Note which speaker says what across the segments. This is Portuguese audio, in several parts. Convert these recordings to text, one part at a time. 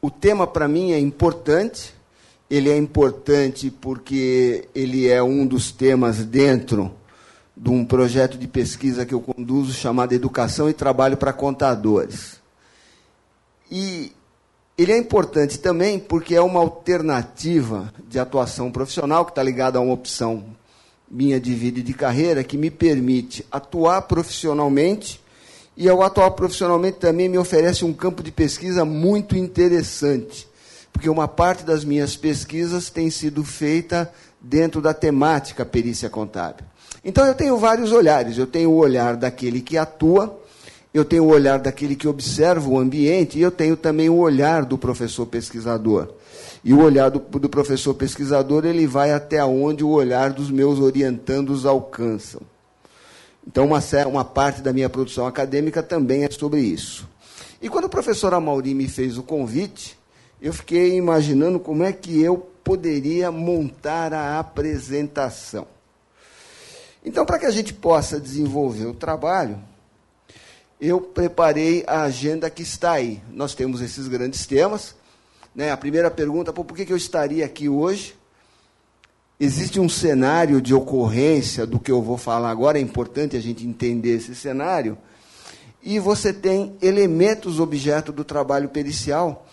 Speaker 1: o tema para mim é importante. Ele é importante porque ele é um dos temas dentro de um projeto de pesquisa que eu conduzo chamado Educação e Trabalho para Contadores. E ele é importante também porque é uma alternativa de atuação profissional que está ligada a uma opção minha de vida e de carreira que me permite atuar profissionalmente e ao atuar profissionalmente também me oferece um campo de pesquisa muito interessante, porque uma parte das minhas pesquisas tem sido feita dentro da temática perícia contábil. Então eu tenho vários olhares. Eu tenho o olhar daquele que atua, eu tenho o olhar daquele que observa o ambiente e eu tenho também o olhar do professor pesquisador. E o olhar do, do professor pesquisador ele vai até onde o olhar dos meus orientandos alcançam. Então, uma, uma parte da minha produção acadêmica também é sobre isso. E quando o professor Amauri me fez o convite, eu fiquei imaginando como é que eu poderia montar a apresentação. Então, para que a gente possa desenvolver o trabalho, eu preparei a agenda que está aí. Nós temos esses grandes temas. Né? A primeira pergunta, por que, que eu estaria aqui hoje? Existe um cenário de ocorrência do que eu vou falar agora, é importante a gente entender esse cenário. E você tem elementos objeto do trabalho pericial,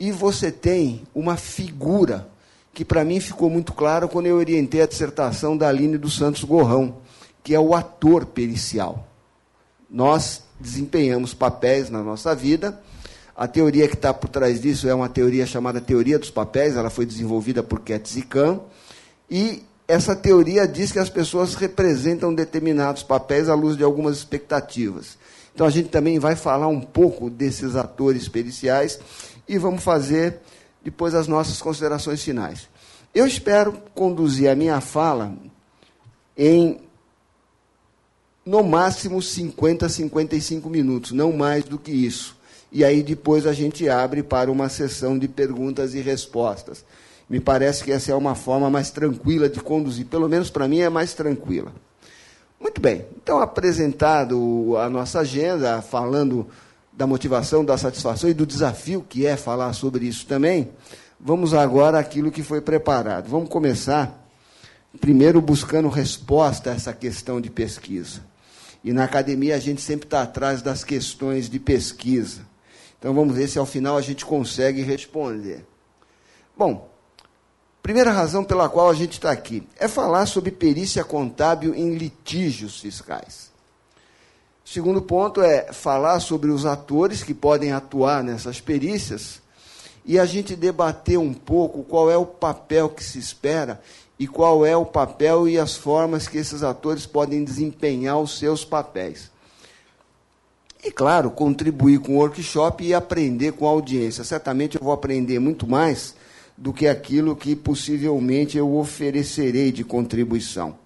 Speaker 1: e você tem uma figura que para mim ficou muito claro quando eu orientei a dissertação da Aline dos Santos Gorrão, que é o ator pericial. Nós desempenhamos papéis na nossa vida. A teoria que está por trás disso é uma teoria chamada teoria dos papéis, ela foi desenvolvida por Ketz Kahn, e essa teoria diz que as pessoas representam determinados papéis à luz de algumas expectativas. Então a gente também vai falar um pouco desses atores periciais e vamos fazer depois as nossas considerações finais. Eu espero conduzir a minha fala em no máximo 50, 55 minutos, não mais do que isso. E aí depois a gente abre para uma sessão de perguntas e respostas. Me parece que essa é uma forma mais tranquila de conduzir, pelo menos para mim é mais tranquila. Muito bem, então apresentado a nossa agenda, falando da motivação, da satisfação e do desafio que é falar sobre isso também, vamos agora àquilo que foi preparado. Vamos começar, primeiro, buscando resposta a essa questão de pesquisa. E na academia a gente sempre está atrás das questões de pesquisa. Então vamos ver se ao final a gente consegue responder. Bom, primeira razão pela qual a gente está aqui é falar sobre perícia contábil em litígios fiscais. Segundo ponto é falar sobre os atores que podem atuar nessas perícias e a gente debater um pouco qual é o papel que se espera e qual é o papel e as formas que esses atores podem desempenhar os seus papéis. E, claro, contribuir com o workshop e aprender com a audiência. Certamente eu vou aprender muito mais do que aquilo que possivelmente eu oferecerei de contribuição.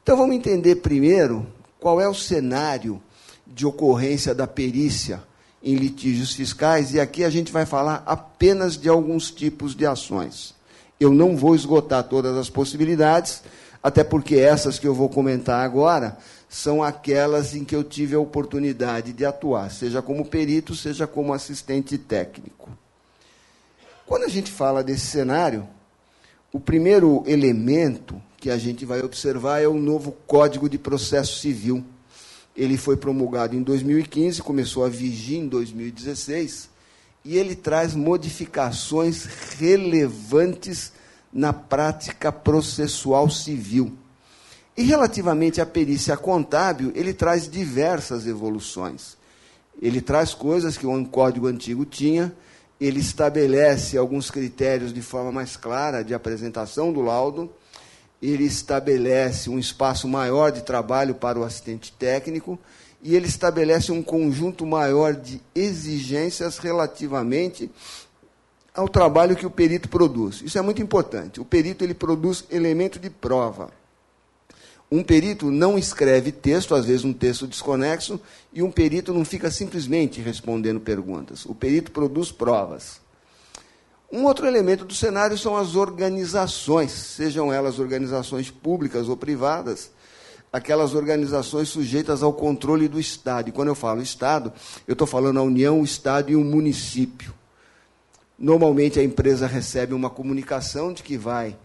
Speaker 1: Então vamos entender primeiro qual é o cenário de ocorrência da perícia em litígios fiscais, e aqui a gente vai falar apenas de alguns tipos de ações. Eu não vou esgotar todas as possibilidades, até porque essas que eu vou comentar agora são aquelas em que eu tive a oportunidade de atuar, seja como perito, seja como assistente técnico. Quando a gente fala desse cenário, o primeiro elemento que a gente vai observar é o novo Código de Processo Civil ele foi promulgado em 2015, começou a vigir em 2016, e ele traz modificações relevantes na prática processual civil. E relativamente à perícia contábil, ele traz diversas evoluções. Ele traz coisas que o código antigo tinha, ele estabelece alguns critérios de forma mais clara de apresentação do laudo, ele estabelece um espaço maior de trabalho para o assistente técnico e ele estabelece um conjunto maior de exigências relativamente ao trabalho que o perito produz. Isso é muito importante. O perito ele produz elemento de prova. Um perito não escreve texto, às vezes um texto desconexo, e um perito não fica simplesmente respondendo perguntas. O perito produz provas. Um outro elemento do cenário são as organizações, sejam elas organizações públicas ou privadas, aquelas organizações sujeitas ao controle do Estado. E quando eu falo Estado, eu estou falando a União, o Estado e o município. Normalmente a empresa recebe uma comunicação de que vai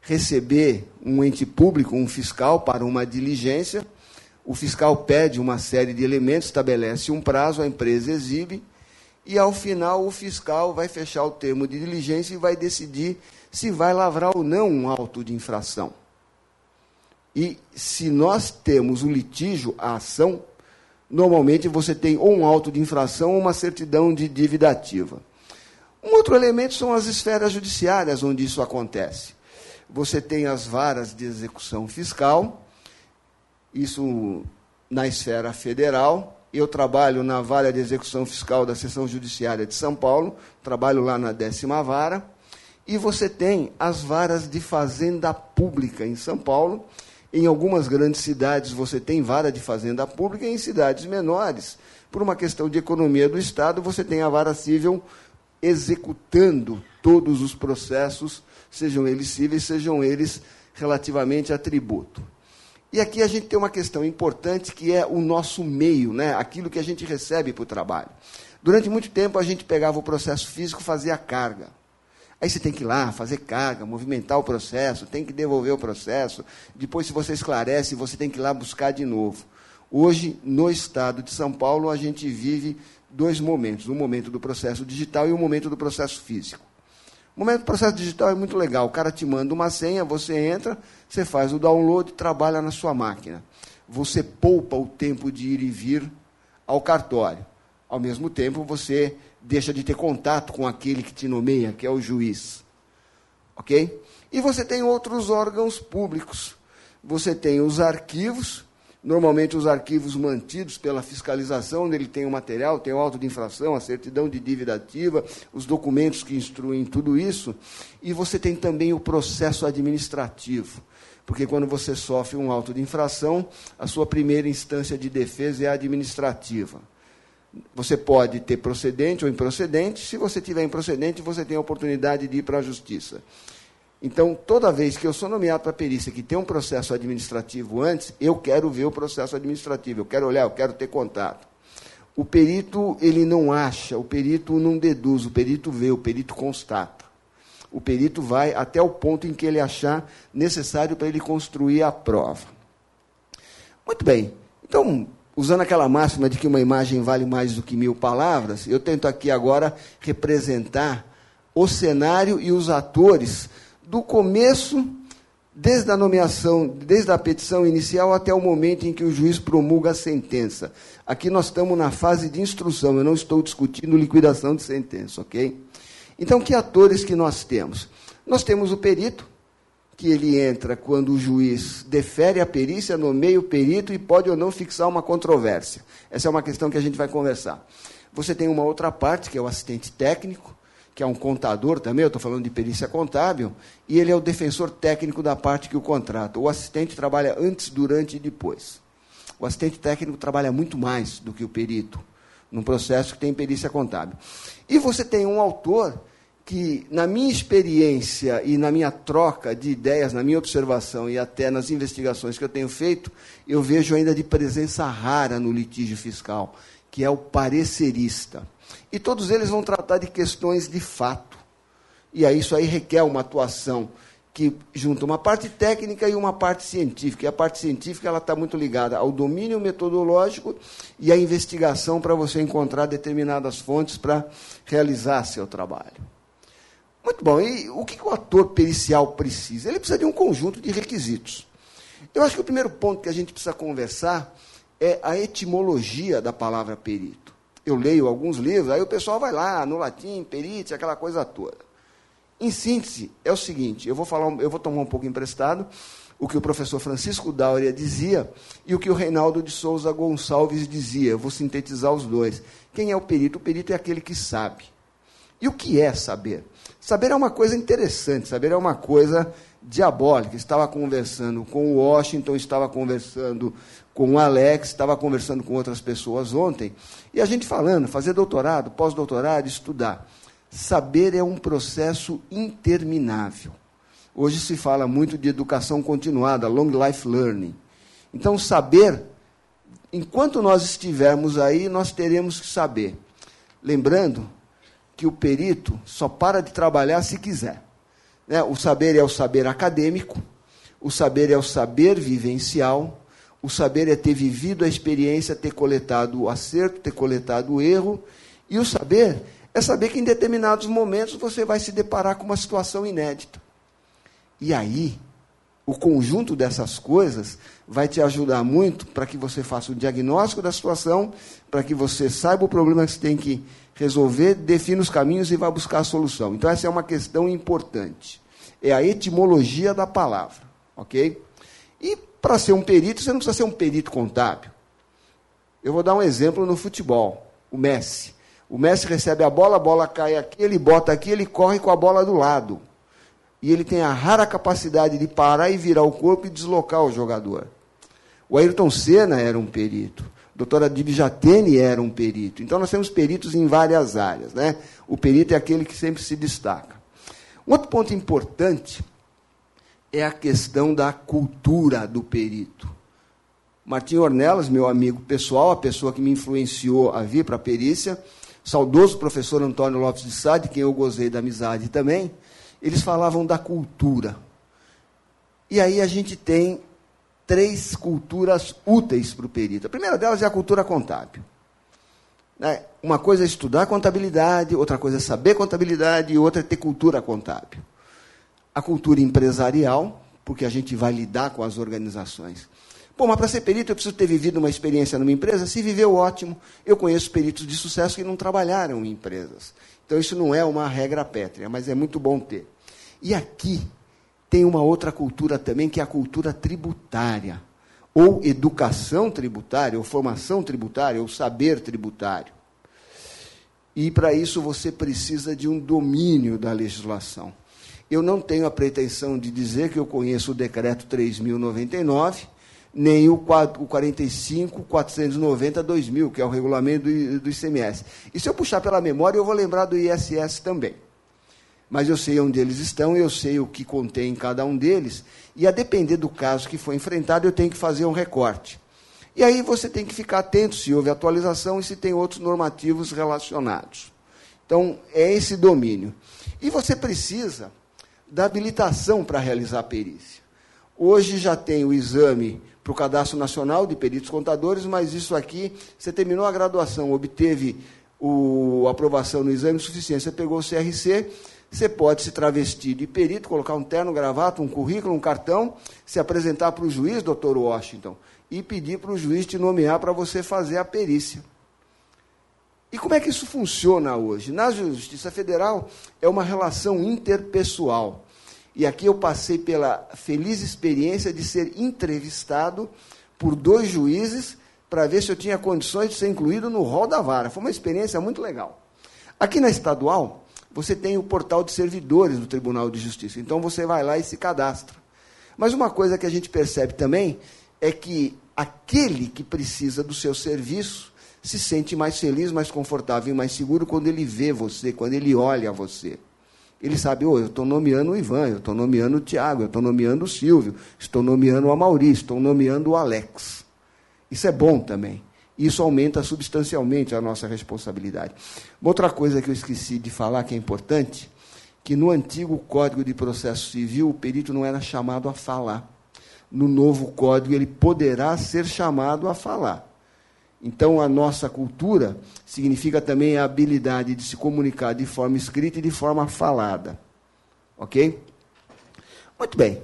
Speaker 1: receber um ente público, um fiscal, para uma diligência. O fiscal pede uma série de elementos, estabelece um prazo, a empresa exibe, e ao final o fiscal vai fechar o termo de diligência e vai decidir se vai lavrar ou não um auto de infração. E se nós temos o litígio, a ação, normalmente você tem ou um auto de infração ou uma certidão de dívida ativa. Um outro elemento são as esferas judiciárias onde isso acontece. Você tem as varas de execução fiscal, isso na esfera federal. Eu trabalho na vara de execução fiscal da seção judiciária de São Paulo, trabalho lá na décima vara. E você tem as varas de fazenda pública em São Paulo. Em algumas grandes cidades você tem vara de fazenda pública, e em cidades menores, por uma questão de economia do Estado, você tem a vara civil executando todos os processos, sejam eles cíveis, sejam eles relativamente a tributo. E aqui a gente tem uma questão importante que é o nosso meio, né? aquilo que a gente recebe para o trabalho. Durante muito tempo a gente pegava o processo físico fazia a carga. Aí você tem que ir lá, fazer carga, movimentar o processo, tem que devolver o processo. Depois, se você esclarece, você tem que ir lá buscar de novo. Hoje, no estado de São Paulo, a gente vive dois momentos: o momento do processo digital e o momento do processo físico. O momento do processo digital é muito legal. O cara te manda uma senha, você entra, você faz o download e trabalha na sua máquina. Você poupa o tempo de ir e vir ao cartório. Ao mesmo tempo, você deixa de ter contato com aquele que te nomeia, que é o juiz. Ok? E você tem outros órgãos públicos. Você tem os arquivos, normalmente os arquivos mantidos pela fiscalização, onde ele tem o material, tem o auto de infração, a certidão de dívida ativa, os documentos que instruem tudo isso. E você tem também o processo administrativo. Porque quando você sofre um auto de infração, a sua primeira instância de defesa é a administrativa. Você pode ter procedente ou improcedente. Se você tiver improcedente, você tem a oportunidade de ir para a justiça. Então, toda vez que eu sou nomeado para perícia que tem um processo administrativo antes, eu quero ver o processo administrativo, eu quero olhar, eu quero ter contato. O perito, ele não acha, o perito não deduz, o perito vê, o perito constata. O perito vai até o ponto em que ele achar necessário para ele construir a prova. Muito bem. Então, usando aquela máxima de que uma imagem vale mais do que mil palavras, eu tento aqui agora representar o cenário e os atores do começo, desde a nomeação, desde a petição inicial até o momento em que o juiz promulga a sentença. Aqui nós estamos na fase de instrução, eu não estou discutindo liquidação de sentença, ok? Então, que atores que nós temos? Nós temos o perito, que ele entra quando o juiz defere a perícia, nomeia o perito e pode ou não fixar uma controvérsia. Essa é uma questão que a gente vai conversar. Você tem uma outra parte, que é o assistente técnico, que é um contador também, eu estou falando de perícia contábil, e ele é o defensor técnico da parte que o contrata. O assistente trabalha antes, durante e depois. O assistente técnico trabalha muito mais do que o perito, num processo que tem perícia contábil. E você tem um autor que, na minha experiência e na minha troca de ideias, na minha observação e até nas investigações que eu tenho feito, eu vejo ainda de presença rara no litígio fiscal, que é o parecerista. E todos eles vão tratar de questões de fato. E aí isso aí requer uma atuação que junta uma parte técnica e uma parte científica. E a parte científica ela está muito ligada ao domínio metodológico e à investigação para você encontrar determinadas fontes para realizar seu trabalho. Muito bom. E o que o ator pericial precisa? Ele precisa de um conjunto de requisitos. Eu acho que o primeiro ponto que a gente precisa conversar é a etimologia da palavra perito. Eu leio alguns livros, aí o pessoal vai lá no latim, perite, aquela coisa toda. Em síntese, é o seguinte: eu vou falar, eu vou tomar um pouco emprestado o que o professor Francisco Dáurea dizia e o que o Reinaldo de Souza Gonçalves dizia. Eu vou sintetizar os dois. Quem é o perito? O perito é aquele que sabe. E o que é saber? Saber é uma coisa interessante, saber é uma coisa diabólica. Estava conversando com o Washington, estava conversando com o Alex, estava conversando com outras pessoas ontem, e a gente falando, fazer doutorado, pós-doutorado, estudar. Saber é um processo interminável. Hoje se fala muito de educação continuada, long life learning. Então, saber, enquanto nós estivermos aí, nós teremos que saber. Lembrando que o perito só para de trabalhar se quiser. Né? O saber é o saber acadêmico, o saber é o saber vivencial, o saber é ter vivido a experiência, ter coletado o acerto, ter coletado o erro, e o saber é saber que em determinados momentos você vai se deparar com uma situação inédita. E aí, o conjunto dessas coisas vai te ajudar muito para que você faça o diagnóstico da situação, para que você saiba o problema que você tem que resolver, defina os caminhos e vá buscar a solução. Então, essa é uma questão importante. É a etimologia da palavra, ok? E para ser um perito, você não precisa ser um perito contábil. Eu vou dar um exemplo no futebol. O Messi. O Messi recebe a bola, a bola cai aqui, ele bota aqui, ele corre com a bola do lado. E ele tem a rara capacidade de parar e virar o corpo e deslocar o jogador. O Ayrton Senna era um perito. Doutora Dib Jatene era um perito. Então nós temos peritos em várias áreas. Né? O perito é aquele que sempre se destaca. Outro ponto importante é a questão da cultura do perito. Martim Ornelas, meu amigo pessoal, a pessoa que me influenciou a vir para a perícia, saudoso professor Antônio Lopes de Sá, de quem eu gozei da amizade também, eles falavam da cultura. E aí a gente tem três culturas úteis para o perito. A primeira delas é a cultura contábil. Né? Uma coisa é estudar contabilidade, outra coisa é saber contabilidade e outra é ter cultura contábil a cultura empresarial, porque a gente vai lidar com as organizações. Pô, mas para ser perito eu preciso ter vivido uma experiência numa empresa? Se viveu, ótimo. Eu conheço peritos de sucesso que não trabalharam em empresas. Então isso não é uma regra pétrea, mas é muito bom ter. E aqui tem uma outra cultura também, que é a cultura tributária, ou educação tributária, ou formação tributária, ou saber tributário. E para isso você precisa de um domínio da legislação. Eu não tenho a pretensão de dizer que eu conheço o decreto 3099, nem o 45.490-2000, que é o regulamento do, ICMS. E se eu puxar pela memória, eu vou lembrar do ISS também. Mas eu sei onde eles estão, eu sei o que contém cada um deles, e a depender do caso que for enfrentado, eu tenho que fazer um recorte. E aí você tem que ficar atento se houve atualização e se tem outros normativos relacionados. Então, é esse domínio. E você precisa da habilitação para realizar a perícia. Hoje já tem o exame para o Cadastro Nacional de Peritos Contadores, mas isso aqui, você terminou a graduação, obteve a aprovação no exame de suficiência, pegou o CRC, você pode se travestir de perito, colocar um terno, gravata, um currículo, um cartão, se apresentar para o juiz, doutor Washington, e pedir para o juiz te nomear para você fazer a perícia. E como é que isso funciona hoje? Na Justiça Federal é uma relação interpessoal. E aqui eu passei pela feliz experiência de ser entrevistado por dois juízes para ver se eu tinha condições de ser incluído no rol da vara. Foi uma experiência muito legal. Aqui na estadual, você tem o portal de servidores do Tribunal de Justiça. Então você vai lá e se cadastra. Mas uma coisa que a gente percebe também é que aquele que precisa do seu serviço se sente mais feliz, mais confortável e mais seguro quando ele vê você, quando ele olha você. Ele sabe, oh, eu estou nomeando o Ivan, eu estou nomeando o Tiago, eu estou nomeando o Silvio, estou nomeando o Amaury, estou nomeando o Alex. Isso é bom também. Isso aumenta substancialmente a nossa responsabilidade. Outra coisa que eu esqueci de falar, que é importante, que no antigo Código de Processo Civil, o perito não era chamado a falar. No novo Código, ele poderá ser chamado a falar. Então, a nossa cultura significa também a habilidade de se comunicar de forma escrita e de forma falada. Ok? Muito bem.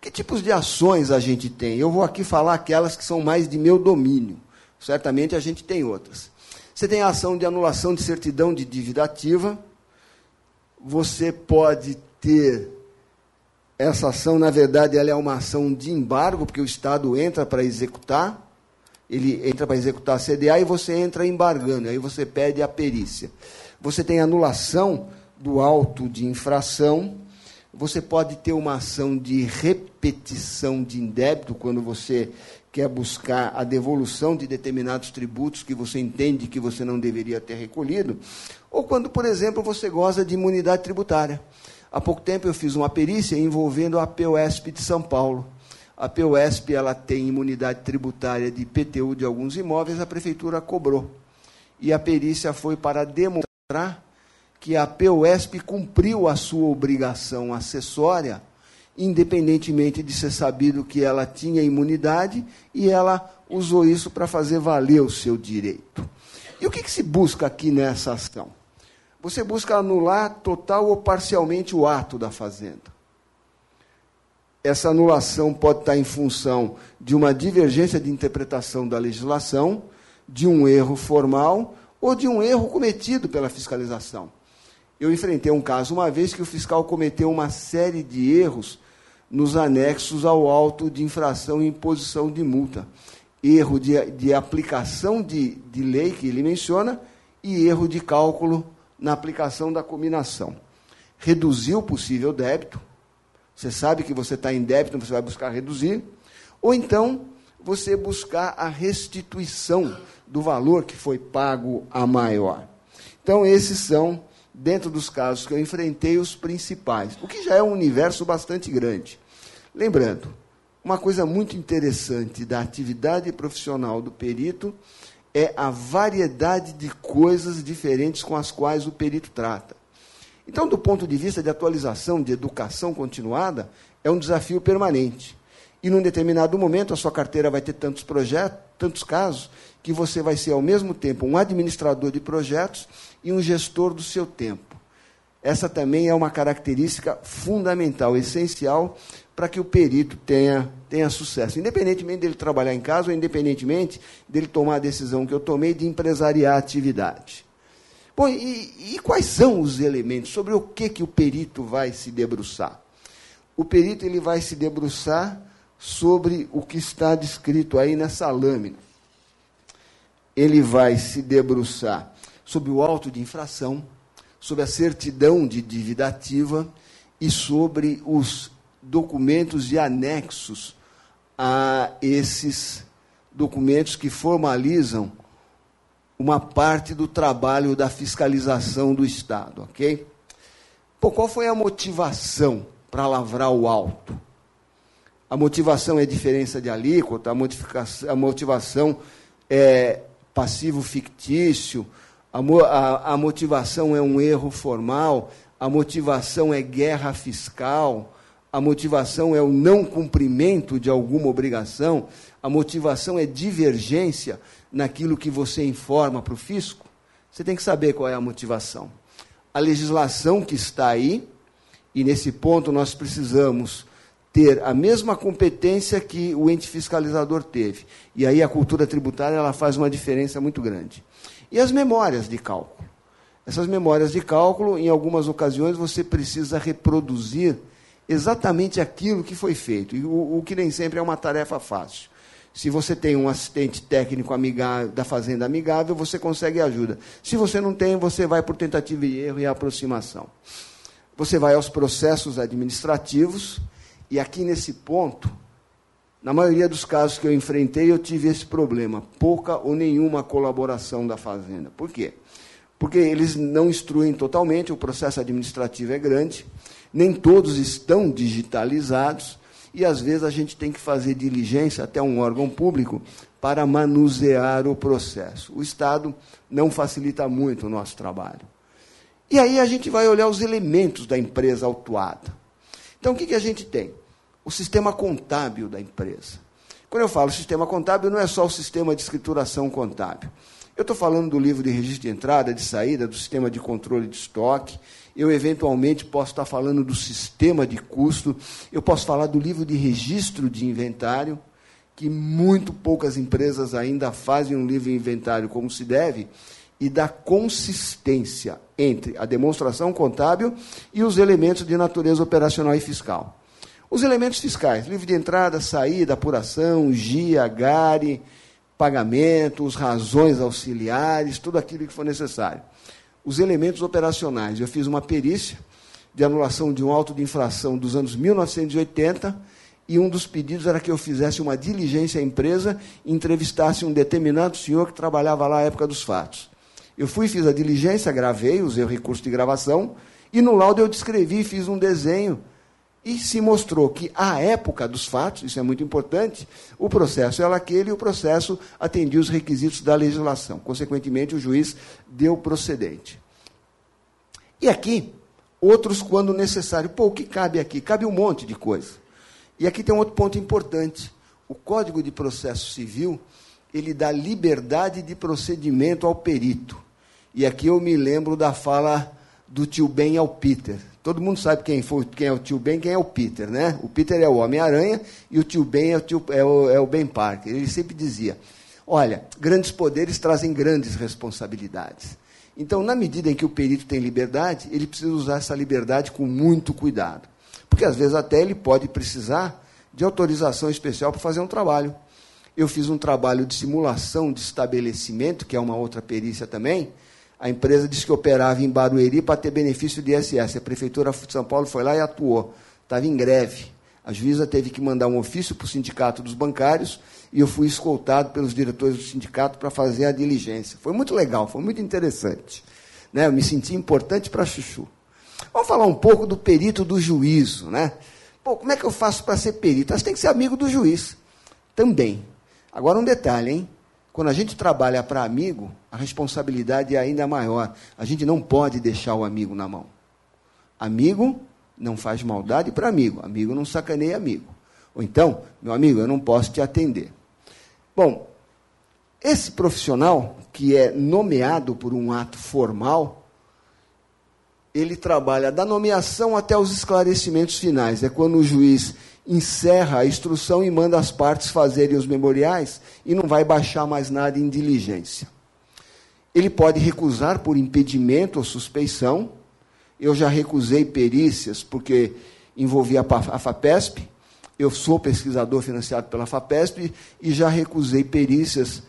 Speaker 1: Que tipos de ações a gente tem? Eu vou aqui falar aquelas que são mais de meu domínio. Certamente a gente tem outras. Você tem a ação de anulação de certidão de dívida ativa. Você pode ter essa ação, na verdade, ela é uma ação de embargo, porque o Estado entra para executar ele entra para executar a CDA e você entra embargando, aí você pede a perícia. Você tem anulação do auto de infração, você pode ter uma ação de repetição de indébito, quando você quer buscar a devolução de determinados tributos que você entende que você não deveria ter recolhido, ou quando, por exemplo, você goza de imunidade tributária. Há pouco tempo eu fiz uma perícia envolvendo a POSP de São Paulo. A POSP ela tem imunidade tributária de IPTU de alguns imóveis, a prefeitura cobrou. E a perícia foi para demonstrar que a POSP cumpriu a sua obrigação acessória, independentemente de ser sabido que ela tinha imunidade, e ela usou isso para fazer valer o seu direito. E o que, que se busca aqui nessa ação? Você busca anular total ou parcialmente o ato da fazenda. Essa anulação pode estar em função de uma divergência de interpretação da legislação, de um erro formal ou de um erro cometido pela fiscalização. Eu enfrentei um caso uma vez que o fiscal cometeu uma série de erros nos anexos ao auto de infração e imposição de multa. Erro de, de aplicação de, de lei, que ele menciona, e erro de cálculo na aplicação da combinação. Reduziu o possível débito, você sabe que você está em débito, você vai buscar reduzir. Ou então, você buscar a restituição do valor que foi pago a maior. Então, esses são, dentro dos casos que eu enfrentei, os principais. O que já é um universo bastante grande. Lembrando, uma coisa muito interessante da atividade profissional do perito é a variedade de coisas diferentes com as quais o perito trata. Então, do ponto de vista de atualização, de educação continuada, é um desafio permanente. E num determinado momento a sua carteira vai ter tantos projetos, tantos casos, que você vai ser ao mesmo tempo um administrador de projetos e um gestor do seu tempo. Essa também é uma característica fundamental, essencial, para que o perito tenha, tenha sucesso. Independentemente dele trabalhar em casa ou independentemente dele tomar a decisão que eu tomei de empresariar a atividade. Bom, e, e, quais são os elementos? Sobre o que, que o perito vai se debruçar? O perito ele vai se debruçar sobre o que está descrito aí nessa lâmina. Ele vai se debruçar sobre o auto de infração, sobre a certidão de dívida ativa e sobre os documentos e anexos a esses documentos que formalizam uma parte do trabalho da fiscalização do Estado, ok? Pô, qual foi a motivação para lavrar o alto? A motivação é diferença de alíquota, a, a motivação é passivo fictício, a, a, a motivação é um erro formal, a motivação é guerra fiscal, a motivação é o não cumprimento de alguma obrigação, a motivação é divergência naquilo que você informa para o fisco, você tem que saber qual é a motivação. A legislação que está aí, e nesse ponto nós precisamos ter a mesma competência que o ente fiscalizador teve. E aí a cultura tributária ela faz uma diferença muito grande. E as memórias de cálculo. Essas memórias de cálculo, em algumas ocasiões, você precisa reproduzir exatamente aquilo que foi feito, e o, o que nem sempre é uma tarefa fácil. Se você tem um assistente técnico amigável, da fazenda amigável, você consegue ajuda. Se você não tem, você vai por tentativa e erro e aproximação. Você vai aos processos administrativos, e aqui nesse ponto, na maioria dos casos que eu enfrentei, eu tive esse problema: pouca ou nenhuma colaboração da fazenda. Por quê? Porque eles não instruem totalmente, o processo administrativo é grande, nem todos estão digitalizados e às vezes a gente tem que fazer diligência até um órgão público para manusear o processo. O Estado não facilita muito o nosso trabalho. E aí a gente vai olhar os elementos da empresa autuada. Então o que, que a gente tem? O sistema contábil da empresa. Quando eu falo sistema contábil, não é só o sistema de escrituração contábil. Eu estou falando do livro de registro de entrada, de saída, do sistema de controle de estoque, eu eventualmente posso estar falando do sistema de custo, eu posso falar do livro de registro de inventário, que muito poucas empresas ainda fazem um livro de inventário como se deve, e da consistência entre a demonstração contábil e os elementos de natureza operacional e fiscal. Os elementos fiscais, livro de entrada, saída, apuração, GIA, GARI, pagamentos, razões auxiliares, tudo aquilo que for necessário os elementos operacionais. Eu fiz uma perícia de anulação de um auto de infração dos anos 1980 e um dos pedidos era que eu fizesse uma diligência à empresa e entrevistasse um determinado senhor que trabalhava lá à época dos fatos. Eu fui, fiz a diligência, gravei, usei o recurso de gravação, e no laudo eu descrevi, fiz um desenho, e se mostrou que, à época dos fatos, isso é muito importante, o processo era aquele e o processo atendia os requisitos da legislação. Consequentemente, o juiz deu procedente. E aqui, outros quando necessário. Pô, o que cabe aqui? Cabe um monte de coisa. E aqui tem um outro ponto importante. O Código de Processo Civil, ele dá liberdade de procedimento ao perito. E aqui eu me lembro da fala do tio Ben ao Peter. Todo mundo sabe quem, foi, quem é o tio Ben, quem é o Peter, né? O Peter é o Homem-Aranha e o tio Ben é o, tio, é, o, é o Ben Parker. Ele sempre dizia: olha, grandes poderes trazem grandes responsabilidades. Então, na medida em que o perito tem liberdade, ele precisa usar essa liberdade com muito cuidado. Porque às vezes até ele pode precisar de autorização especial para fazer um trabalho. Eu fiz um trabalho de simulação de estabelecimento, que é uma outra perícia também, a empresa disse que operava em Barueri para ter benefício de ISS. A Prefeitura de São Paulo foi lá e atuou. Estava em greve. A juíza teve que mandar um ofício para o sindicato dos bancários e eu fui escoltado pelos diretores do sindicato para fazer a diligência. Foi muito legal, foi muito interessante. Né? Eu me senti importante para Chuchu. Vamos falar um pouco do perito do juízo. Né? Pô, como é que eu faço para ser perito? Você tem que ser amigo do juiz. Também. Agora um detalhe, hein? Quando a gente trabalha para amigo, a responsabilidade é ainda maior. A gente não pode deixar o amigo na mão. Amigo não faz maldade para amigo. Amigo não sacaneia amigo. Ou então, meu amigo, eu não posso te atender. Bom, esse profissional que é nomeado por um ato formal, ele trabalha da nomeação até os esclarecimentos finais. É quando o juiz encerra a instrução e manda as partes fazerem os memoriais e não vai baixar mais nada em diligência. Ele pode recusar por impedimento ou suspeição. Eu já recusei perícias porque envolvia a FAPESP. Eu sou pesquisador financiado pela FAPESP e já recusei perícias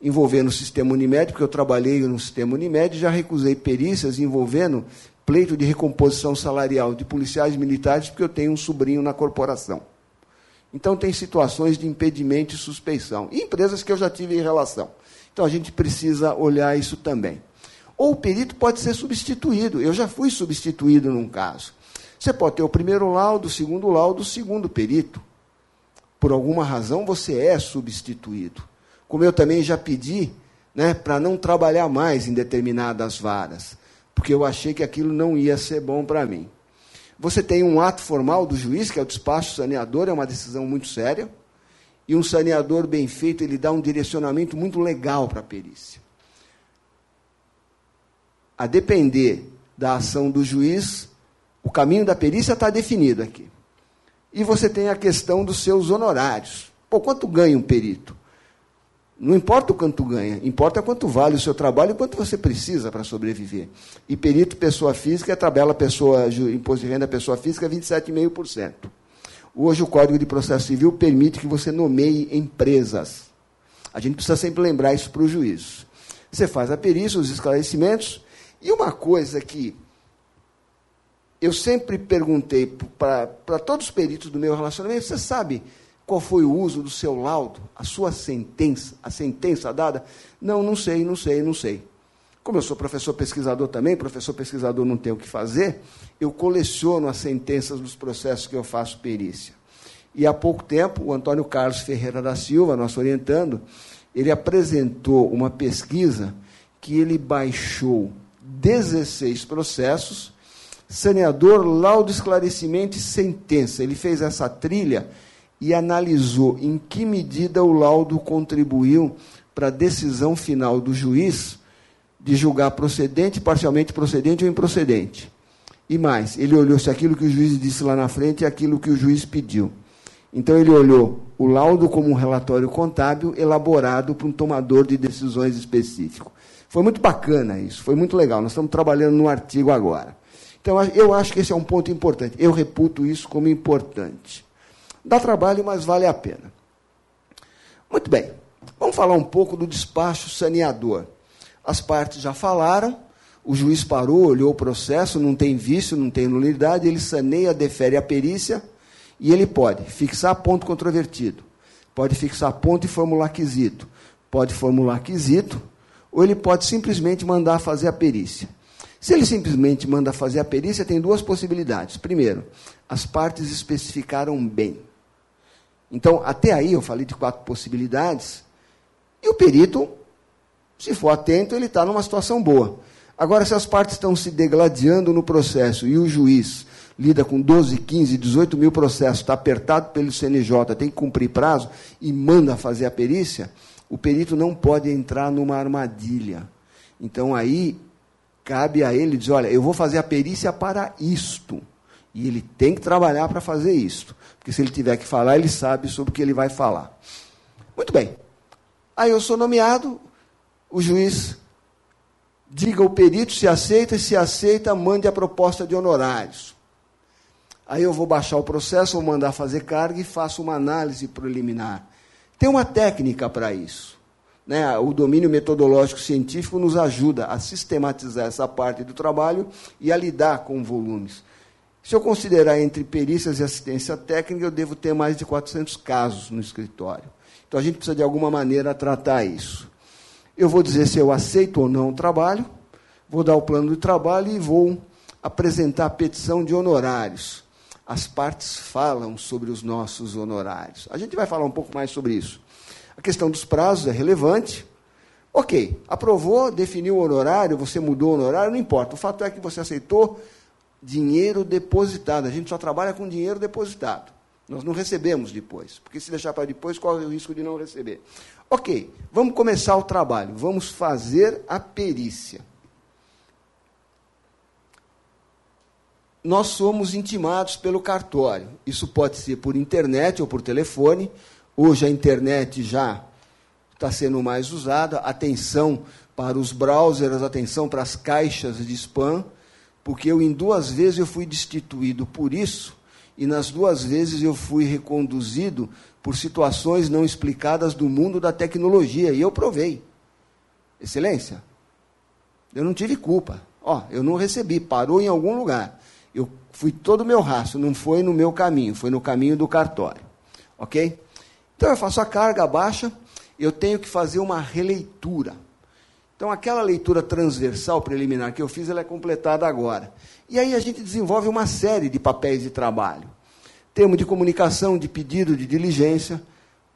Speaker 1: envolvendo o sistema Unimed, porque eu trabalhei no sistema Unimed, já recusei perícias envolvendo pleito de recomposição salarial de policiais militares, porque eu tenho um sobrinho na corporação. Então, tem situações de impedimento e suspeição. E empresas que eu já tive em relação. Então, a gente precisa olhar isso também. Ou o perito pode ser substituído. Eu já fui substituído num caso. Você pode ter o primeiro laudo, o segundo laudo, o segundo perito. Por alguma razão, você é substituído. Como eu também já pedi né, para não trabalhar mais em determinadas varas porque eu achei que aquilo não ia ser bom para mim. Você tem um ato formal do juiz, que é o despacho saneador, é uma decisão muito séria, e um saneador bem feito, ele dá um direcionamento muito legal para a perícia. A depender da ação do juiz, o caminho da perícia está definido aqui. E você tem a questão dos seus honorários. Pô, quanto ganha um perito? Não importa o quanto ganha, importa quanto vale o seu trabalho e quanto você precisa para sobreviver. E perito pessoa física, tabela pessoa, imposto de renda pessoa física, 27,5%. Hoje o Código de Processo Civil permite que você nomeie empresas. A gente precisa sempre lembrar isso para o juiz. Você faz a perícia, os esclarecimentos, e uma coisa que eu sempre perguntei para todos os peritos do meu relacionamento, você sabe qual foi o uso do seu laudo, a sua sentença, a sentença dada? Não, não sei, não sei, não sei. Como eu sou professor pesquisador também, professor pesquisador não tem o que fazer, eu coleciono as sentenças dos processos que eu faço perícia. E há pouco tempo, o Antônio Carlos Ferreira da Silva, nosso orientando, ele apresentou uma pesquisa que ele baixou 16 processos, saneador, laudo, esclarecimento e sentença. Ele fez essa trilha e analisou em que medida o laudo contribuiu para a decisão final do juiz de julgar procedente, parcialmente procedente ou improcedente. E mais, ele olhou se aquilo que o juiz disse lá na frente é aquilo que o juiz pediu. Então ele olhou o laudo como um relatório contábil elaborado por um tomador de decisões específico. Foi muito bacana isso, foi muito legal. Nós estamos trabalhando no artigo agora. Então eu acho que esse é um ponto importante. Eu reputo isso como importante. Dá trabalho, mas vale a pena. Muito bem, vamos falar um pouco do despacho saneador. As partes já falaram, o juiz parou, olhou o processo, não tem vício, não tem nulidade, ele saneia, defere a perícia e ele pode fixar ponto controvertido, pode fixar ponto e formular quesito, pode formular quesito, ou ele pode simplesmente mandar fazer a perícia. Se ele simplesmente manda fazer a perícia, tem duas possibilidades. Primeiro, as partes especificaram bem. Então, até aí eu falei de quatro possibilidades, e o perito, se for atento, ele está numa situação boa. Agora, se as partes estão se degladiando no processo e o juiz lida com 12, 15, 18 mil processos, está apertado pelo CNJ, tem que cumprir prazo e manda fazer a perícia, o perito não pode entrar numa armadilha. Então aí cabe a ele dizer, olha, eu vou fazer a perícia para isto. E ele tem que trabalhar para fazer isto. Porque se ele tiver que falar, ele sabe sobre o que ele vai falar. Muito bem. Aí eu sou nomeado, o juiz diga ao perito se aceita, e se aceita, mande a proposta de honorários. Aí eu vou baixar o processo, vou mandar fazer carga e faço uma análise preliminar. Tem uma técnica para isso. Né? O domínio metodológico científico nos ajuda a sistematizar essa parte do trabalho e a lidar com volumes. Se eu considerar entre perícias e assistência técnica, eu devo ter mais de 400 casos no escritório. Então a gente precisa de alguma maneira tratar isso. Eu vou dizer se eu aceito ou não o trabalho, vou dar o plano de trabalho e vou apresentar a petição de honorários. As partes falam sobre os nossos honorários. A gente vai falar um pouco mais sobre isso. A questão dos prazos é relevante. Ok, aprovou, definiu o honorário, você mudou o honorário, não importa. O fato é que você aceitou dinheiro depositado. A gente só trabalha com dinheiro depositado. Nós não recebemos depois, porque se deixar para depois, corre o risco de não receber. Ok, vamos começar o trabalho, vamos fazer a perícia. Nós somos intimados pelo cartório. Isso pode ser por internet ou por telefone. Hoje a internet já está sendo mais usada. Atenção para os browsers, atenção para as caixas de spam, porque eu em duas vezes eu fui destituído por isso e nas duas vezes eu fui reconduzido por situações não explicadas do mundo da tecnologia, e eu provei. Excelência, eu não tive culpa. Ó, eu não recebi, parou em algum lugar. Eu fui todo o meu rastro, não foi no meu caminho, foi no caminho do cartório. Ok? Então eu faço a carga baixa, eu tenho que fazer uma releitura. Então aquela leitura transversal preliminar que eu fiz, ela é completada agora. E aí a gente desenvolve uma série de papéis de trabalho. Termo de comunicação, de pedido, de diligência,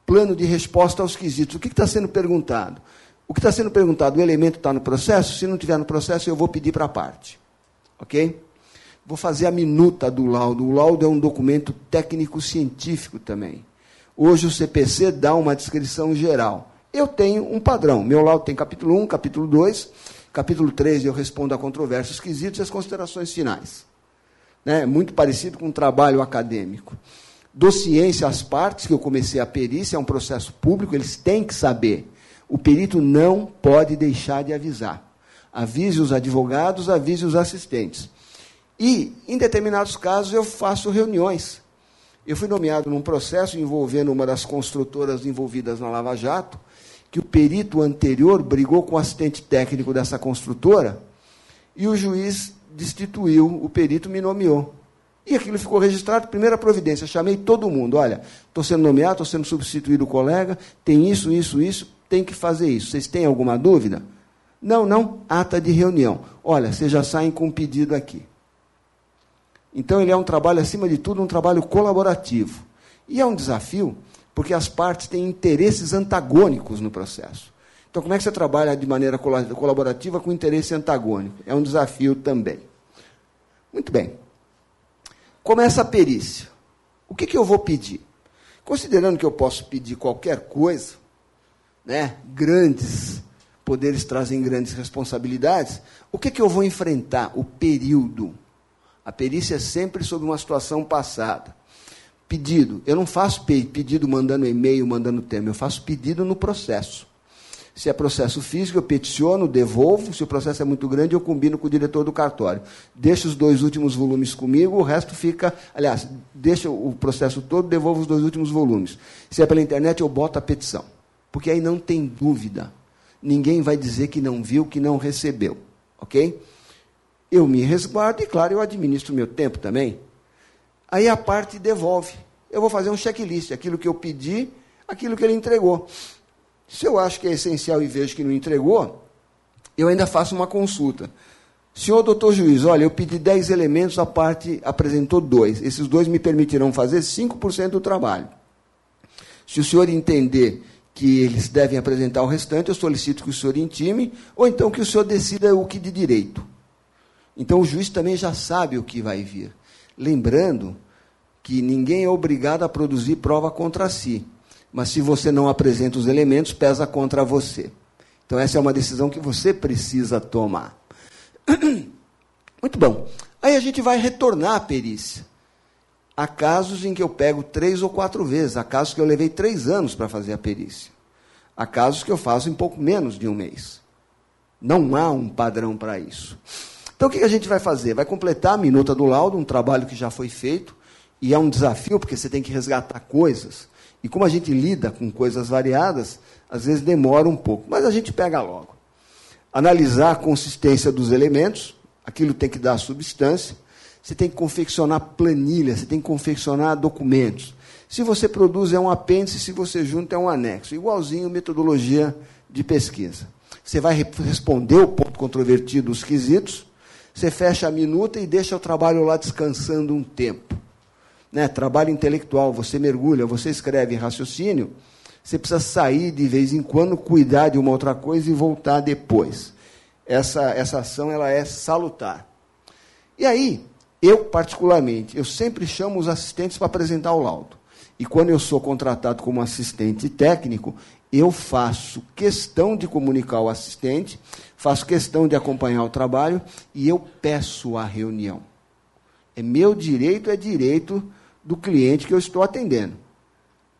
Speaker 1: plano de resposta aos quesitos. O que está sendo perguntado? O que está sendo perguntado, o elemento está no processo? Se não estiver no processo, eu vou pedir para a parte. Ok? Vou fazer a minuta do laudo. O laudo é um documento técnico-científico também. Hoje o CPC dá uma descrição geral. Eu tenho um padrão. Meu laudo tem capítulo 1, capítulo 2 Capítulo 3, eu respondo a controvérsias quesitos e as considerações finais. Né? Muito parecido com um trabalho acadêmico. Do ciência às partes, que eu comecei a perícia, é um processo público, eles têm que saber. O perito não pode deixar de avisar. Avise os advogados, avise os assistentes. E, em determinados casos, eu faço reuniões. Eu fui nomeado num processo envolvendo uma das construtoras envolvidas na Lava Jato, que o perito anterior brigou com o assistente técnico dessa construtora e o juiz destituiu, o perito me nomeou. E aquilo ficou registrado, primeira providência, chamei todo mundo, olha, estou sendo nomeado, estou sendo substituído o colega, tem isso, isso, isso, tem que fazer isso. Vocês têm alguma dúvida? Não, não, ata de reunião. Olha, vocês já saem com um pedido aqui. Então ele é um trabalho, acima de tudo, um trabalho colaborativo. E é um desafio, porque as partes têm interesses antagônicos no processo. Então, como é que você trabalha de maneira colaborativa com interesse antagônico? É um desafio também. Muito bem. Começa a perícia. O que, que eu vou pedir? Considerando que eu posso pedir qualquer coisa, né, grandes poderes trazem grandes responsabilidades, o que, que eu vou enfrentar? O período. A perícia é sempre sobre uma situação passada. Pedido. Eu não faço pedido mandando e-mail, mandando tema. Eu faço pedido no processo. Se é processo físico, eu peticiono, devolvo. Se o processo é muito grande, eu combino com o diretor do cartório. Deixa os dois últimos volumes comigo, o resto fica. Aliás, deixa o processo todo, devolvo os dois últimos volumes. Se é pela internet, eu boto a petição. Porque aí não tem dúvida. Ninguém vai dizer que não viu, que não recebeu. Ok? Eu me resguardo e, claro, eu administro meu tempo também. Aí a parte devolve. Eu vou fazer um checklist, aquilo que eu pedi, aquilo que ele entregou. Se eu acho que é essencial e vejo que não entregou, eu ainda faço uma consulta. Senhor doutor juiz, olha, eu pedi 10 elementos, a parte apresentou dois. Esses dois me permitirão fazer 5% do trabalho. Se o senhor entender que eles devem apresentar o restante, eu solicito que o senhor intime, ou então que o senhor decida o que de direito. Então o juiz também já sabe o que vai vir. Lembrando que ninguém é obrigado a produzir prova contra si, mas se você não apresenta os elementos, pesa contra você. Então essa é uma decisão que você precisa tomar. Muito bom. Aí a gente vai retornar à perícia. Há casos em que eu pego três ou quatro vezes, há casos que eu levei três anos para fazer a perícia. Há casos que eu faço em pouco menos de um mês. Não há um padrão para isso. Então o que a gente vai fazer? Vai completar a minuta do laudo, um trabalho que já foi feito, e é um desafio, porque você tem que resgatar coisas. E como a gente lida com coisas variadas, às vezes demora um pouco, mas a gente pega logo. Analisar a consistência dos elementos, aquilo tem que dar substância. Você tem que confeccionar planilhas, você tem que confeccionar documentos. Se você produz, é um apêndice, se você junta, é um anexo. Igualzinho metodologia de pesquisa. Você vai responder o ponto controvertido dos quesitos, você fecha a minuta e deixa o trabalho lá descansando um tempo. Né? Trabalho intelectual, você mergulha, você escreve raciocínio, você precisa sair de vez em quando, cuidar de uma outra coisa e voltar depois. Essa, essa ação ela é salutar. E aí, eu particularmente, eu sempre chamo os assistentes para apresentar o laudo. E quando eu sou contratado como assistente técnico, eu faço questão de comunicar ao assistente, faço questão de acompanhar o trabalho e eu peço a reunião. É meu direito, é direito do cliente que eu estou atendendo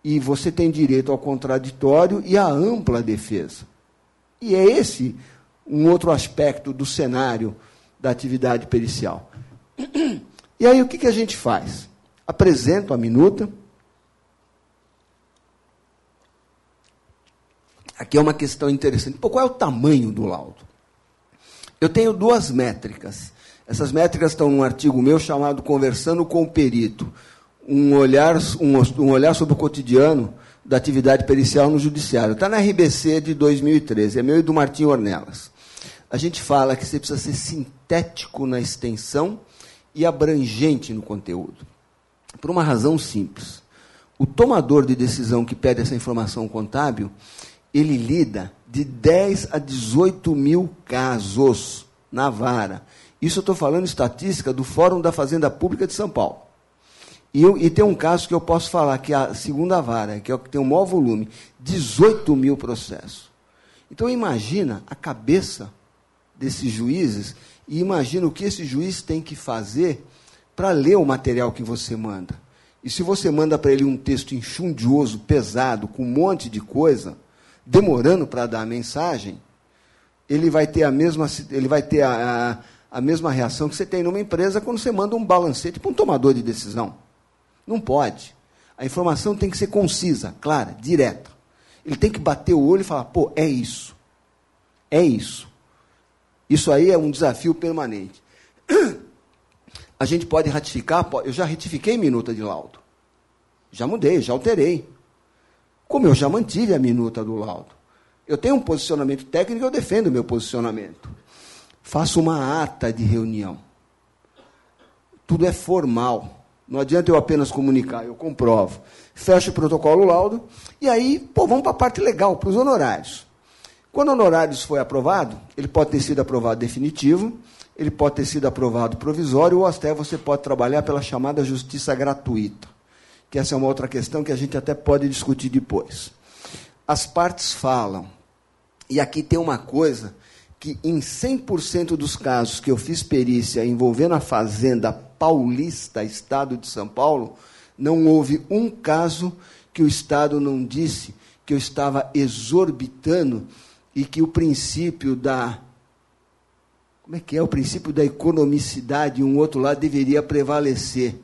Speaker 1: e você tem direito ao contraditório e à ampla defesa. E é esse um outro aspecto do cenário da atividade pericial. E aí o que, a gente faz? Apresento a minuta. Aqui é uma questão interessante. Pô, qual é o tamanho do laudo? Eu tenho duas métricas. Essas métricas estão num artigo meu chamado Conversando com o Perito um olhar, um, um olhar sobre o cotidiano da atividade pericial no judiciário. Está na RBC de 2013, é meu e do Martim Ornelas. A gente fala que você precisa ser sintético na extensão e abrangente no conteúdo. Por uma razão simples. O tomador de decisão que pede essa informação contábil, ele lida de 10 a 18 mil casos na vara. Isso eu estou falando estatística do Fórum da Fazenda Pública de São Paulo. E, eu, e, tem um caso que eu posso falar, que é a segunda vara, que é o que tem o maior volume, 18 mil processos. Então imagina a cabeça desses juízes e imagina o que esse juiz tem que fazer para ler o material que você manda. E se você manda para ele um texto enxundioso, pesado, com um monte de coisa, demorando para dar a mensagem, ele vai ter a mesma, ele vai ter a, a, a mesma reação que você tem numa empresa quando você manda um balancete para um tomador de decisão. Não pode. A informação tem que ser concisa, clara, direta. Ele tem que bater o olho e falar: pô, é isso. É isso. Isso aí é um desafio permanente. A gente pode ratificar, eu já retifiquei minuta de laudo. Já mudei, já alterei. Como eu já mantive a minuta do laudo. Eu tenho um posicionamento técnico, eu defendo o meu posicionamento. Faço uma ata de reunião. Tudo é formal. Não adianta eu apenas comunicar, eu comprovo. Fecho o protocolo laudo e aí, pô, vamos para a parte legal, para os honorários. Quando o honorários foi aprovado, ele pode ter sido aprovado definitivo, ele pode ter sido aprovado provisório ou até você pode trabalhar pela chamada justiça gratuita, que essa é uma outra questão que a gente até pode discutir depois. As partes falam, e aqui tem uma coisa que em 100% dos casos que eu fiz perícia envolvendo a fazenda paulista, Estado de São Paulo, não houve um caso que o Estado não disse que eu estava exorbitando e que o princípio da. Como é que é? O princípio da economicidade, um outro lado, deveria prevalecer.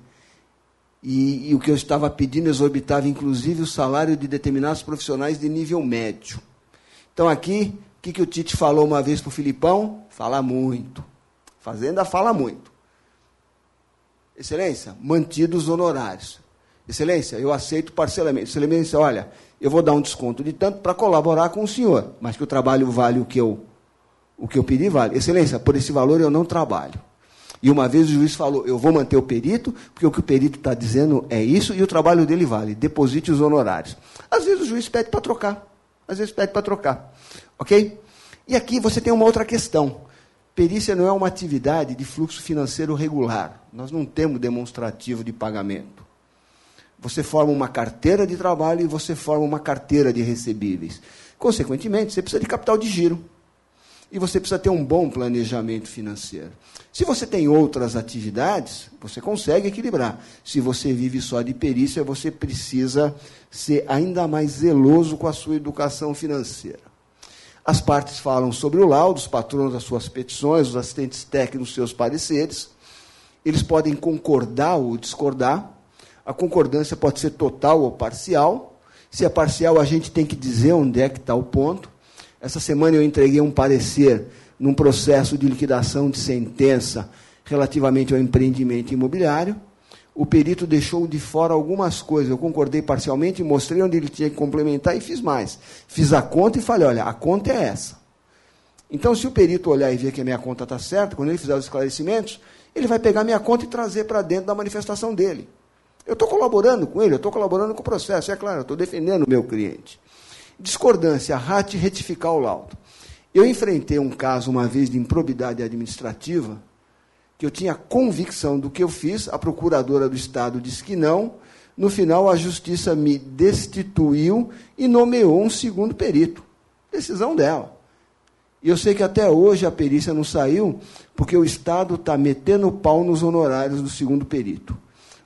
Speaker 1: E, e o que eu estava pedindo exorbitava, inclusive, o salário de determinados profissionais de nível médio. Então, aqui, o que, que o Tite falou uma vez para o Filipão? Fala muito. Fazenda fala muito. Excelência, mantidos os honorários. Excelência, eu aceito parcelamento. Excelência, olha, eu vou dar um desconto de tanto para colaborar com o senhor, mas que o trabalho vale o que eu o que eu pedi vale. Excelência, por esse valor eu não trabalho. E uma vez o juiz falou, eu vou manter o perito, porque o que o perito está dizendo é isso e o trabalho dele vale. Deposite os honorários. Às vezes o juiz pede para trocar. às vezes pede para trocar. Ok? E aqui você tem uma outra questão. Perícia não é uma atividade de fluxo financeiro regular. Nós não temos demonstrativo de pagamento. Você forma uma carteira de trabalho e você forma uma carteira de recebíveis. Consequentemente, você precisa de capital de giro. E você precisa ter um bom planejamento financeiro. Se você tem outras atividades, você consegue equilibrar. Se você vive só de perícia, você precisa ser ainda mais zeloso com a sua educação financeira. As partes falam sobre o laudo, os patronos as suas petições, os assistentes técnicos seus pareceres. Eles podem concordar ou discordar. A concordância pode ser total ou parcial. Se é parcial, a gente tem que dizer onde é que está o ponto. Essa semana eu entreguei um parecer num processo de liquidação de sentença relativamente ao empreendimento imobiliário o perito deixou de fora algumas coisas. Eu concordei parcialmente, mostrei onde ele tinha que complementar e fiz mais. Fiz a conta e falei: olha, a conta é essa. Então, se o perito olhar e ver que a minha conta está certa, quando ele fizer os esclarecimentos, ele vai pegar minha conta e trazer para dentro da manifestação dele. Eu estou colaborando com ele, eu estou colaborando com o processo, é claro, eu estou defendendo o meu cliente. Discordância, rate retificar o laudo. Eu enfrentei um caso uma vez de improbidade administrativa que eu tinha convicção do que eu fiz, a procuradora do Estado disse que não. No final, a justiça me destituiu e nomeou um segundo perito. Decisão dela. E eu sei que até hoje a perícia não saiu, porque o Estado está metendo pau nos honorários do segundo perito.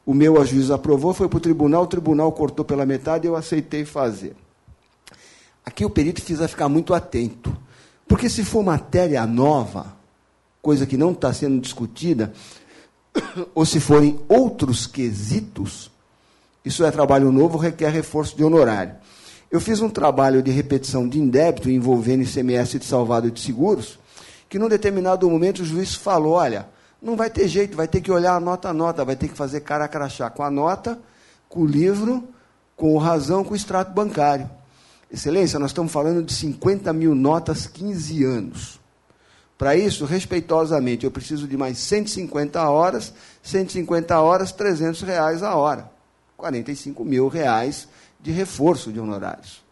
Speaker 1: O meu a juiz aprovou, foi para o tribunal, o tribunal cortou pela metade e eu aceitei fazer. Aqui o perito precisa ficar muito atento. Porque se for matéria nova, coisa que não está sendo discutida, ou se forem outros quesitos, isso é trabalho novo, requer reforço de honorário. Eu fiz um trabalho de repetição de indébito envolvendo ICMS de salvado de seguros, que num determinado momento o juiz falou: olha, não vai ter jeito, vai ter que olhar a nota a nota, vai ter que fazer cara a crachá com a nota, com o livro, com o razão, com o extrato bancário. Excelência, nós estamos falando de 50 mil notas, 15 anos. Para isso, respeitosamente, eu preciso de mais 150 horas, 150 horas, 300 reais a hora. 45 mil reais de reforço de honorários.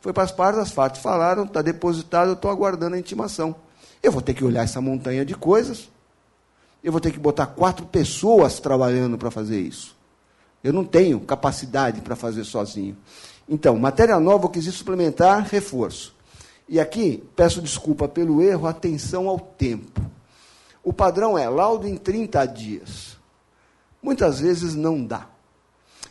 Speaker 1: Foi para as partes, as partes falaram, está depositado, eu estou aguardando a intimação. Eu vou ter que olhar essa montanha de coisas, eu vou ter que botar quatro pessoas trabalhando para fazer isso. Eu não tenho capacidade para fazer sozinho. Então, matéria nova, eu quis suplementar, reforço. E aqui, peço desculpa pelo erro, atenção ao tempo. O padrão é laudo em 30 dias. Muitas vezes não dá.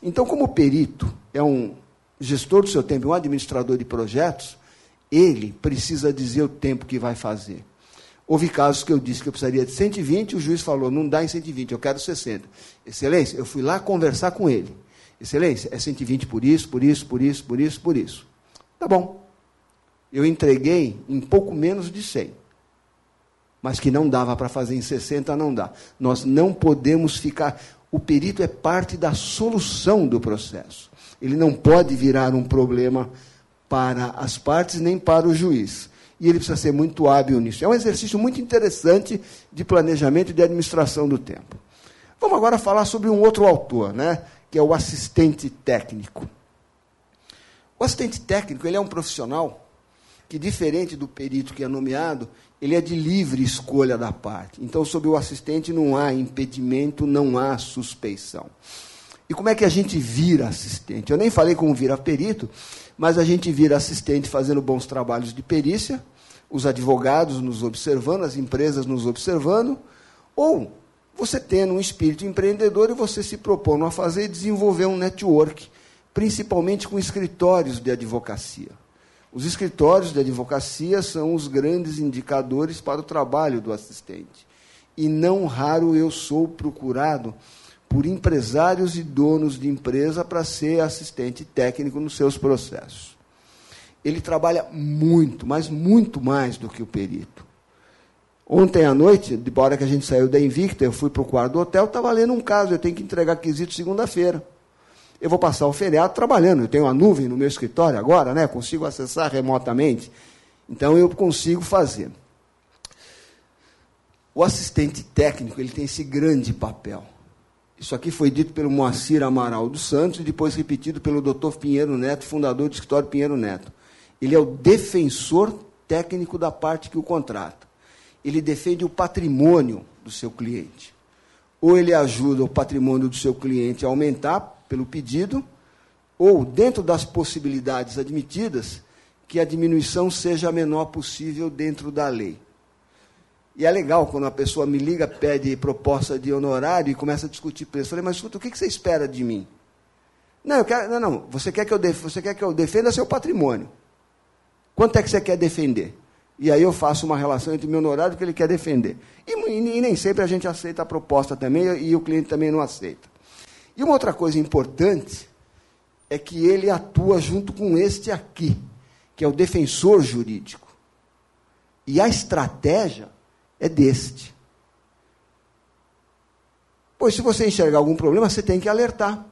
Speaker 1: Então, como perito é um gestor do seu tempo, um administrador de projetos, ele precisa dizer o tempo que vai fazer. Houve casos que eu disse que eu precisaria de 120, o juiz falou, não dá em 120, eu quero 60. Excelência, eu fui lá conversar com ele. Excelência, é 120 por isso, por isso, por isso, por isso, por isso. Tá bom eu entreguei em pouco menos de 100. Mas que não dava para fazer em 60, não dá. Nós não podemos ficar. O perito é parte da solução do processo. Ele não pode virar um problema para as partes nem para o juiz. E ele precisa ser muito hábil nisso. É um exercício muito interessante de planejamento e de administração do tempo. Vamos agora falar sobre um outro autor, né, que é o assistente técnico. O assistente técnico ele é um profissional que, diferente do perito que é nomeado, ele é de livre escolha da parte. Então, sobre o assistente não há impedimento, não há suspeição. E como é que a gente vira assistente? Eu nem falei como vira perito, mas a gente vira assistente fazendo bons trabalhos de perícia, os advogados nos observando, as empresas nos observando, ou você tendo um espírito empreendedor e você se propondo a fazer e desenvolver um network, principalmente com escritórios de advocacia. Os escritórios de advocacia são os grandes indicadores para o trabalho do assistente. E não raro eu sou procurado por empresários e donos de empresa para ser assistente técnico nos seus processos. Ele trabalha muito, mas muito mais do que o perito. Ontem à noite, de hora que a gente saiu da Invicta, eu fui para o quarto do hotel, estava lendo um caso, eu tenho que entregar quisito segunda-feira eu vou passar o feriado trabalhando. Eu tenho uma nuvem no meu escritório agora, né? Consigo acessar remotamente. Então eu consigo fazer. O assistente técnico ele tem esse grande papel. Isso aqui foi dito pelo Moacir Amaral dos Santos e depois repetido pelo Dr. Pinheiro Neto, fundador do escritório Pinheiro Neto. Ele é o defensor técnico da parte que o contrata. Ele defende o patrimônio do seu cliente. Ou ele ajuda o patrimônio do seu cliente a aumentar pelo pedido, ou, dentro das possibilidades admitidas, que a diminuição seja a menor possível dentro da lei. E é legal quando a pessoa me liga, pede proposta de honorário e começa a discutir preço. Eu falei, mas escuta, o que você espera de mim? Não, eu quero, não, não, você quer, que eu você quer que eu defenda seu patrimônio. Quanto é que você quer defender? E aí eu faço uma relação entre o meu honorário e o que ele quer defender. E, e, nem sempre a gente aceita a proposta também e o cliente também não aceita. E uma outra coisa importante é que ele atua junto com este aqui, que é o defensor jurídico. E a estratégia é deste. Pois se você enxergar algum problema, você tem que alertar.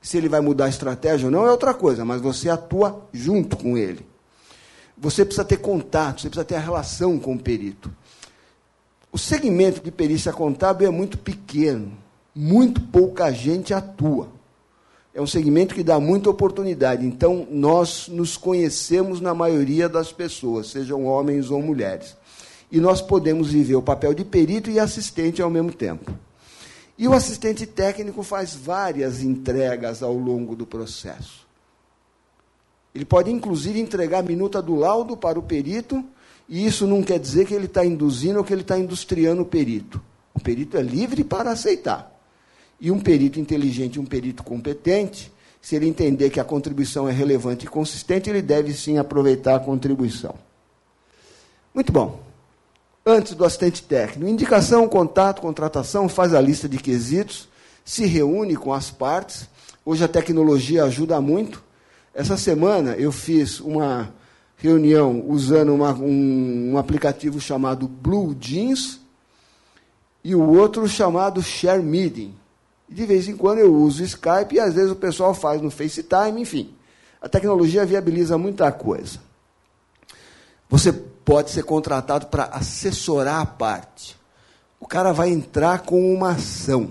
Speaker 1: Se ele vai mudar a estratégia ou não é outra coisa, mas você atua junto com ele. Você precisa ter contato, você precisa ter a relação com o perito. O segmento de perícia contábil é muito pequeno, muito pouca gente atua. É um segmento que dá muita oportunidade. Então, nós nos conhecemos na maioria das pessoas, sejam homens ou mulheres e nós podemos viver o papel de perito e assistente ao mesmo tempo. E o assistente técnico faz várias entregas ao longo do processo. Ele pode, inclusive, entregar a minuta do laudo para o perito, e isso não quer dizer que ele está induzindo ou que ele está industriando o perito. O perito é livre para aceitar. E um perito inteligente, um perito competente, se ele entender que a contribuição é relevante e consistente, ele deve sim aproveitar a contribuição. Muito bom antes do assistente técnico. Indicação, contato, contratação, faz a lista de quesitos, se reúne com as partes. Hoje a tecnologia ajuda muito. Essa semana eu fiz uma reunião usando uma, um, um, aplicativo chamado Blue Jeans e o outro chamado Share Meeting. De vez em quando eu uso Skype e às vezes o pessoal faz no FaceTime, enfim. A tecnologia viabiliza muita coisa. Você pode ser contratado para assessorar a parte. O cara vai entrar com uma ação.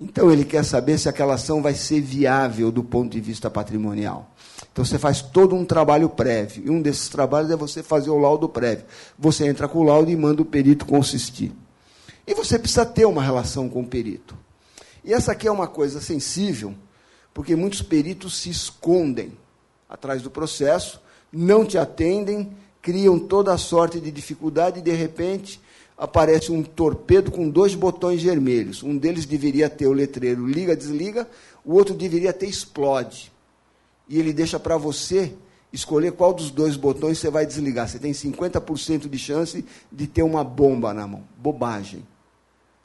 Speaker 1: Então ele quer saber se aquela ação vai ser viável do ponto de vista patrimonial. Então você faz todo um trabalho prévio. E um desses trabalhos é você fazer o laudo prévio. Você entra com o laudo e manda o perito consistir. E você precisa ter uma relação com o perito. E essa aqui é uma coisa sensível, porque muitos peritos se escondem atrás do processo, não te atendem criam toda a sorte de dificuldade e, de repente, aparece um torpedo com dois botões vermelhos. Um deles deveria ter o letreiro liga, desliga, o outro deveria ter explode. E ele deixa para você escolher qual dos dois botões você vai desligar. Você tem 50% de chance de ter uma bomba na mão. Bobagem.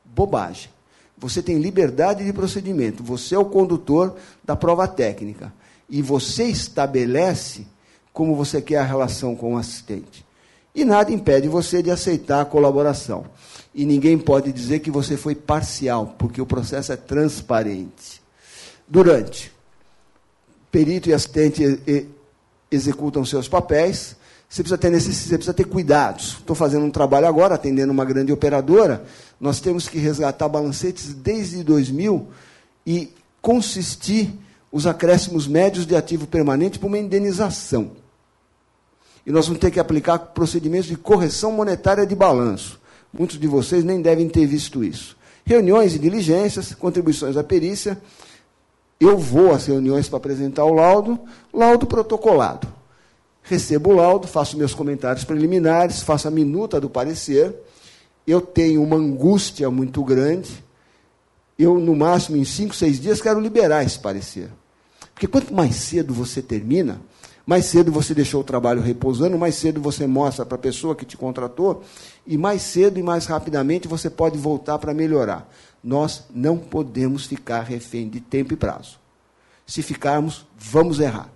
Speaker 1: Bobagem. Você tem liberdade de procedimento. Você é o condutor da prova técnica. E você estabelece como você quer a relação com o assistente. E nada impede você de aceitar a colaboração. E ninguém pode dizer que você foi parcial, porque o processo é transparente. Durante, perito e assistente executam seus papéis, você precisa ter necessidade, você precisa ter cuidados. Estou fazendo um trabalho agora, atendendo uma grande operadora. Nós temos que resgatar balancetes desde 2000 e consistir os acréscimos médios de ativo permanente para uma indenização. E nós vamos ter que aplicar procedimentos de correção monetária de balanço. Muitos de vocês nem devem ter visto isso. Reuniões e diligências, contribuições à perícia. Eu vou às reuniões para apresentar o laudo, laudo protocolado. Recebo o laudo, faço meus comentários preliminares, faço a minuta do parecer. Eu tenho uma angústia muito grande. Eu, no máximo, em cinco, seis dias, quero liberar esse parecer. Porque quanto mais cedo você termina, mais cedo você deixou o trabalho repousando, mais cedo você mostra para a pessoa que te contratou, e mais cedo e mais rapidamente você pode voltar para melhorar. Nós não podemos ficar refém de tempo e prazo. Se ficarmos, vamos errar.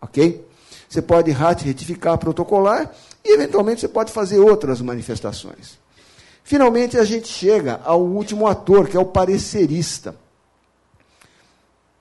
Speaker 1: Ok? Você pode retificar, protocolar, e eventualmente você pode fazer outras manifestações. Finalmente a gente chega ao último ator, que é o parecerista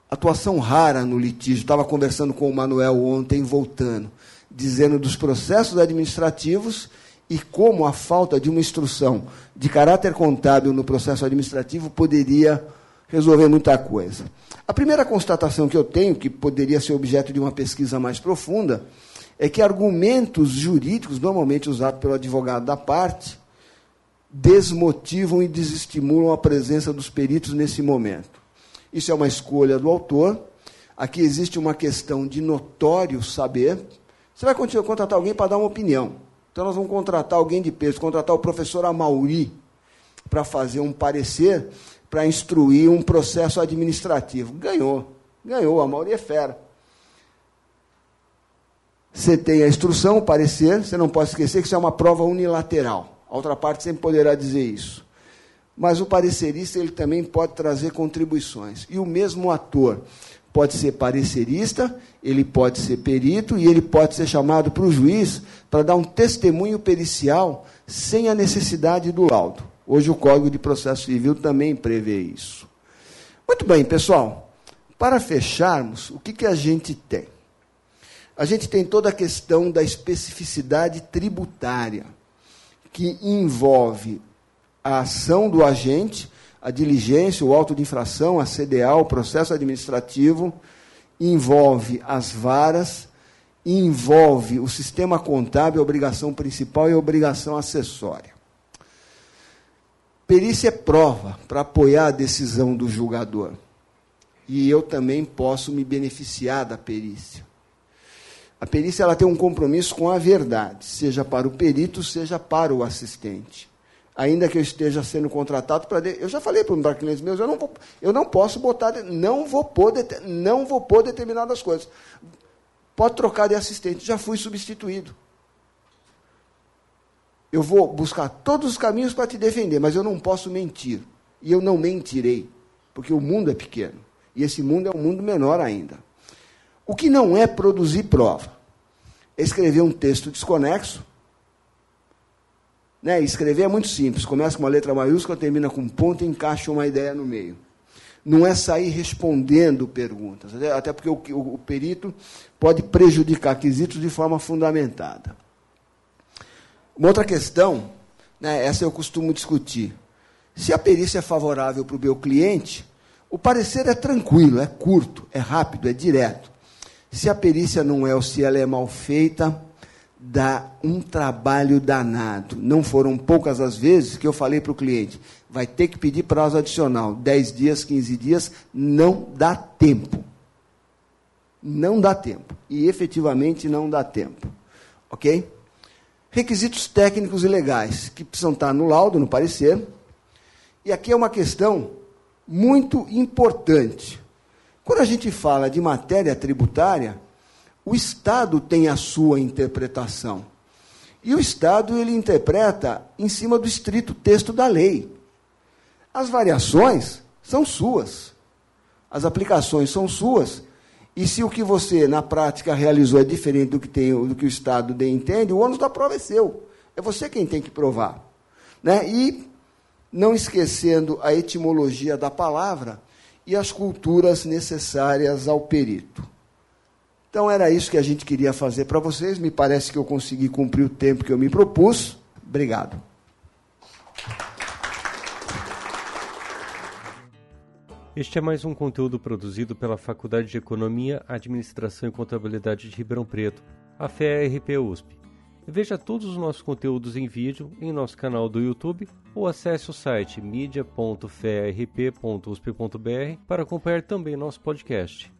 Speaker 1: atuação rara no litígio. Estava conversando com o Manuel ontem, voltando, dizendo dos processos administrativos e como a falta de uma instrução de caráter contábil no processo administrativo poderia resolver muita coisa. A primeira constatação que eu tenho, que poderia ser objeto de uma pesquisa mais profunda, é que argumentos jurídicos, normalmente usados pelo advogado da parte, desmotivam e desestimulam a presença dos peritos nesse momento. Isso é uma escolha do autor. Aqui existe uma questão de notório saber. Você vai contratar alguém para dar uma opinião. Então, nós vamos contratar alguém de peso, contratar o professor Amauri para fazer um parecer, para instruir um processo administrativo. Ganhou. Ganhou. A Amauri é fera. Você tem a instrução, o parecer, você não pode esquecer que isso é uma prova unilateral. A outra parte sempre poderá dizer isso. Mas o parecerista ele também pode trazer contribuições. E o mesmo ator pode ser parecerista, ele pode ser perito e ele pode ser chamado para o juiz para dar um testemunho pericial sem a necessidade do laudo. Hoje o Código de Processo Civil também prevê isso. Muito bem, pessoal. Para fecharmos, o que, que a gente tem? A gente tem toda a questão da especificidade tributária que envolve a ação do agente, a diligência, o auto de infração, a CDA, o processo administrativo, envolve as varas, envolve o sistema contábil, a obrigação principal e a obrigação acessória. Perícia é prova para apoiar a decisão do julgador. E eu também posso me beneficiar da perícia. A perícia ela tem um compromisso com a verdade, seja para o perito, seja para o assistente. Ainda que eu esteja sendo contratado para. Eu já falei para um clientes meus, eu não, vou, eu não posso botar, não vou pôr, não vou pôr determinadas coisas. Pode trocar de assistente, já fui substituído. Eu vou buscar todos os caminhos para te defender, mas eu não posso mentir. E eu não mentirei, porque o mundo é pequeno. E esse mundo é um mundo menor ainda. O que não é produzir prova? É escrever um texto desconexo. Né? Escrever é muito simples. Começa com uma letra maiúscula, termina com um ponto e encaixa uma ideia no meio. Não é sair respondendo perguntas, até porque o, o, o perito pode prejudicar quesitos de forma fundamentada. Uma outra questão, né, essa eu costumo discutir. Se a perícia é favorável para o meu cliente, o parecer é tranquilo, é curto, é rápido, é direto. Se a perícia não é ou se ela é mal feita, dá um trabalho danado. Não foram poucas as vezes que eu falei para o cliente, vai ter que pedir prazo adicional, 10 dias, 15 dias, não dá tempo. Não dá tempo. E efetivamente não dá tempo. Ok? Requisitos técnicos e legais, que precisam estar no laudo, no parecer. E aqui é uma questão muito importante. Quando a gente fala de matéria tributária, o Estado tem a sua interpretação. E o Estado ele interpreta em cima do estrito texto da lei. As variações são suas. As aplicações são suas. E se o que você, na prática, realizou é diferente do que, tem, do que o Estado entende, o ônus da prova é seu. É você quem tem que provar. Né? E, não esquecendo a etimologia da palavra, e as culturas necessárias ao perito. Então era isso que a gente queria fazer para vocês. Me parece que eu consegui cumprir o tempo que eu me propus. Obrigado.
Speaker 2: Este é mais um conteúdo produzido pela Faculdade de Economia, Administração e Contabilidade de Ribeirão Preto, a FERP USP. Veja todos os nossos conteúdos em vídeo em nosso canal do YouTube ou acesse o site media.ferp.usp.br para acompanhar também nosso podcast.